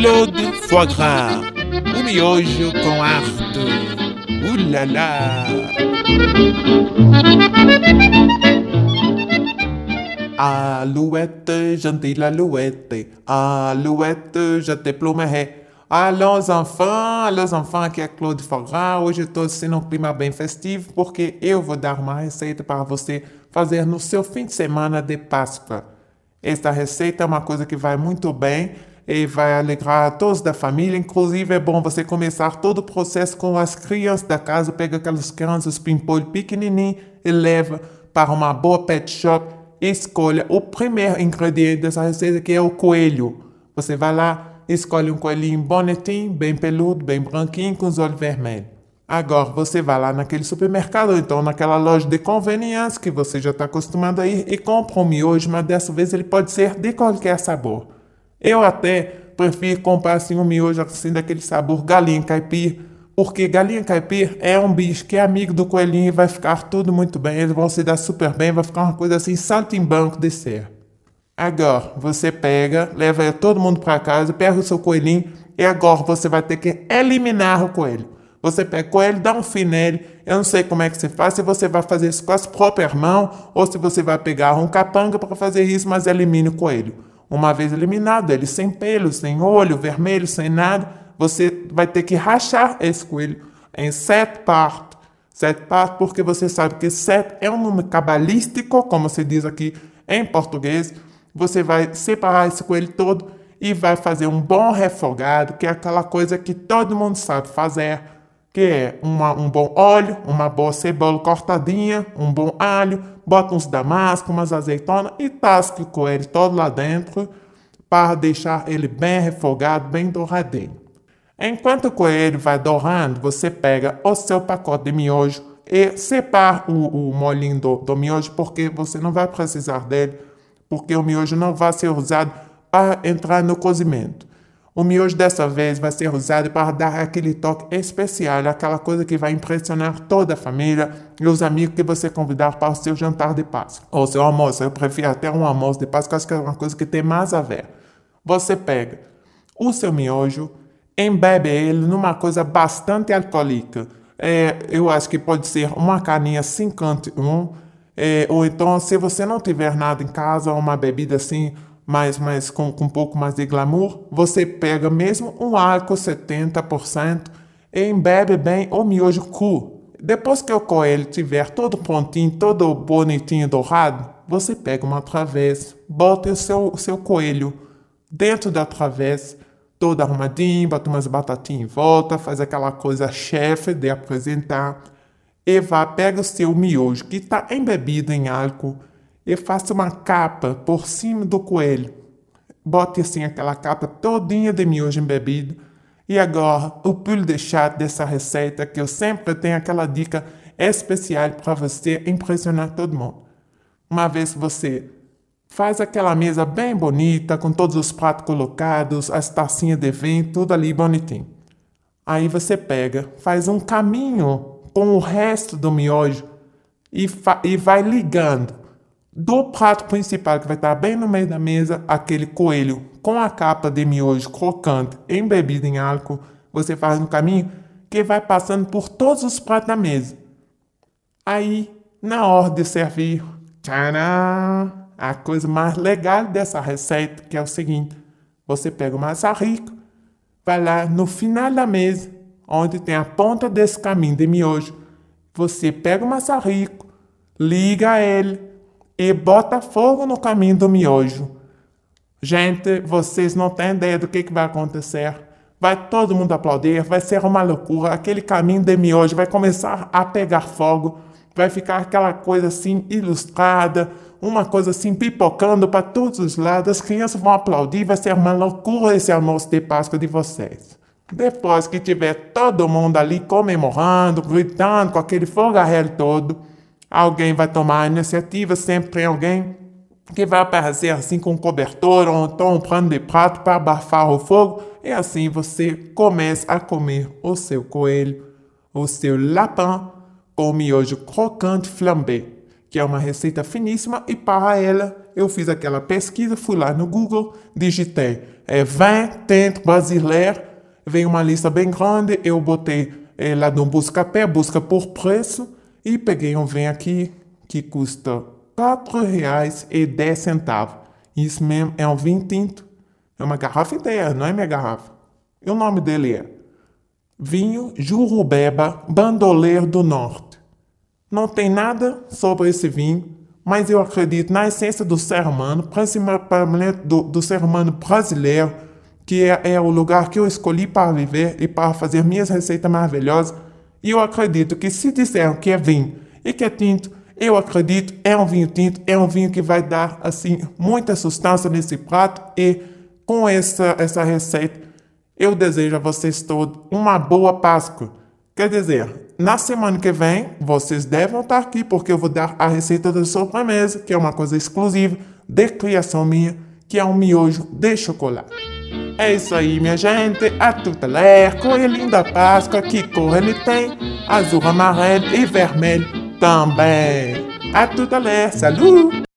Claude Foie Gras, o miojo com arte. Lá! Alouette, gentille alouette, alouette, je te plumerai. Alô, enfants, alô, enfants, aqui é Claude Fogra. Hoje estou sendo um clima bem festivo porque eu vou dar uma receita para você fazer no seu fim de semana de Páscoa. Esta receita é uma coisa que vai muito bem e vai alegrar a todos da família. Inclusive, é bom você começar todo o processo com as crianças da casa. Pega aquelas crianças pimpolho pequenininho e leva para uma boa pet shop. Escolha o primeiro ingrediente dessa receita, que é o coelho. Você vai lá, escolhe um coelhinho bonitinho, bem peludo, bem branquinho, com os olhos vermelhos. Agora você vai lá naquele supermercado, ou então naquela loja de conveniência que você já está acostumado a ir e compra um miojo, mas dessa vez ele pode ser de qualquer sabor. Eu até prefiro comprar assim um miojo assim daquele sabor galinha caipira, porque galinha caipira é um bicho que é amigo do coelhinho e vai ficar tudo muito bem, eles vão se dar super bem, vai ficar uma coisa assim saltimbanco de ser. Agora, você pega, leva todo mundo para casa, pega o seu coelhinho e agora você vai ter que eliminar o coelho. Você pega o coelho, dá um fim nele. Eu não sei como é que você faz, se você vai fazer isso com as próprias mãos ou se você vai pegar um capanga para fazer isso, mas elimine o coelho. Uma vez eliminado, ele sem pelo, sem olho, vermelho, sem nada, você vai ter que rachar esse coelho em sete partes. Sete partes, porque você sabe que sete é um número cabalístico, como se diz aqui em português você vai separar esse coelho todo e vai fazer um bom refogado, que é aquela coisa que todo mundo sabe fazer, que é uma, um bom óleo, uma boa cebola cortadinha, um bom alho, bota uns damascos, umas azeitonas e tasca o coelho todo lá dentro para deixar ele bem refogado, bem douradinho. Enquanto o coelho vai dourando, você pega o seu pacote de miojo e separa o, o molinho do, do miojo, porque você não vai precisar dele porque o miojo não vai ser usado para entrar no cozimento. O miojo dessa vez vai ser usado para dar aquele toque especial, aquela coisa que vai impressionar toda a família e os amigos que você convidar para o seu jantar de Páscoa. Ou seu almoço, eu prefiro até um almoço de Páscoa, acho que é uma coisa que tem mais a ver. Você pega o seu miojo, embebe ele numa coisa bastante alcoólica. É, eu acho que pode ser uma caninha 51 é, ou então, se você não tiver nada em casa, uma bebida assim, mais, mais com, com um pouco mais de glamour, você pega mesmo um álcool 70% e embebe bem o miojo cru. Depois que o coelho estiver todo prontinho, todo bonitinho dourado, você pega uma travessa, bota o seu, o seu coelho dentro da travessa, todo arrumadinho, bota umas batatinhas em volta, faz aquela coisa chefe de apresentar Eva pega o seu miojo que está embebido em álcool e faça uma capa por cima do coelho. Bote assim aquela capa todinha de miojo embebido. E agora, o pulo de chato dessa receita que eu sempre tenho aquela dica especial para você impressionar todo mundo. Uma vez que você faz aquela mesa bem bonita, com todos os pratos colocados, as tacinhas de vinho, tudo ali bonitinho. Aí você pega, faz um caminho com o resto do miojo e, e vai ligando do prato principal, que vai estar bem no meio da mesa, aquele coelho com a capa de miojo crocante embebido em álcool, você faz um caminho que vai passando por todos os pratos da mesa. Aí, na hora de servir, tcharam, a coisa mais legal dessa receita que é o seguinte: você pega o maçarico, vai lá no final da mesa onde tem a ponta desse caminho de miojo, você pega o maçarico, liga ele e bota fogo no caminho do miojo. Gente, vocês não têm ideia do que, que vai acontecer. Vai todo mundo aplaudir, vai ser uma loucura. Aquele caminho de miojo vai começar a pegar fogo, vai ficar aquela coisa assim ilustrada, uma coisa assim pipocando para todos os lados. As crianças vão aplaudir, vai ser uma loucura esse almoço de Páscoa de vocês. Depois que tiver todo mundo ali comemorando, gritando com aquele fogarrel todo, alguém vai tomar a iniciativa, sempre tem alguém que vai aparecer assim com um cobertor ou então um pano de prato para abafar o fogo e assim você começa a comer o seu coelho, o seu lapin com miojo crocante flambé, que é uma receita finíssima, e para ela eu fiz aquela pesquisa, fui lá no Google, digitei é, vin tente brasileiro, veio uma lista bem grande, eu botei é, lá no busca-pé, busca por preço, e peguei um vinho aqui que custa R$ 4,10. Isso mesmo, é um vinho tinto. É uma garrafa inteira, não é minha garrafa. E o nome dele é Vinho Jurubeba Bandoleiro do Norte. Não tem nada sobre esse vinho, mas eu acredito na essência do ser humano, principalmente do, do ser humano brasileiro, que é, é o lugar que eu escolhi para viver e para fazer minhas receitas maravilhosas. Eu acredito que se disseram que é vinho e que é tinto, eu acredito é um vinho tinto, é um vinho que vai dar assim muita substância nesse prato e com essa essa receita eu desejo a vocês todos uma boa Páscoa. Quer dizer, na semana que vem vocês devem estar aqui porque eu vou dar a receita da sobremesa, que é uma coisa exclusiva de criação minha, que é um miojo de chocolate. É isso aí, minha gente. A tuteleco coelhinho da Páscoa, que cor ele tem? Azul, amarelo e vermelho também. A tuteleco, salut!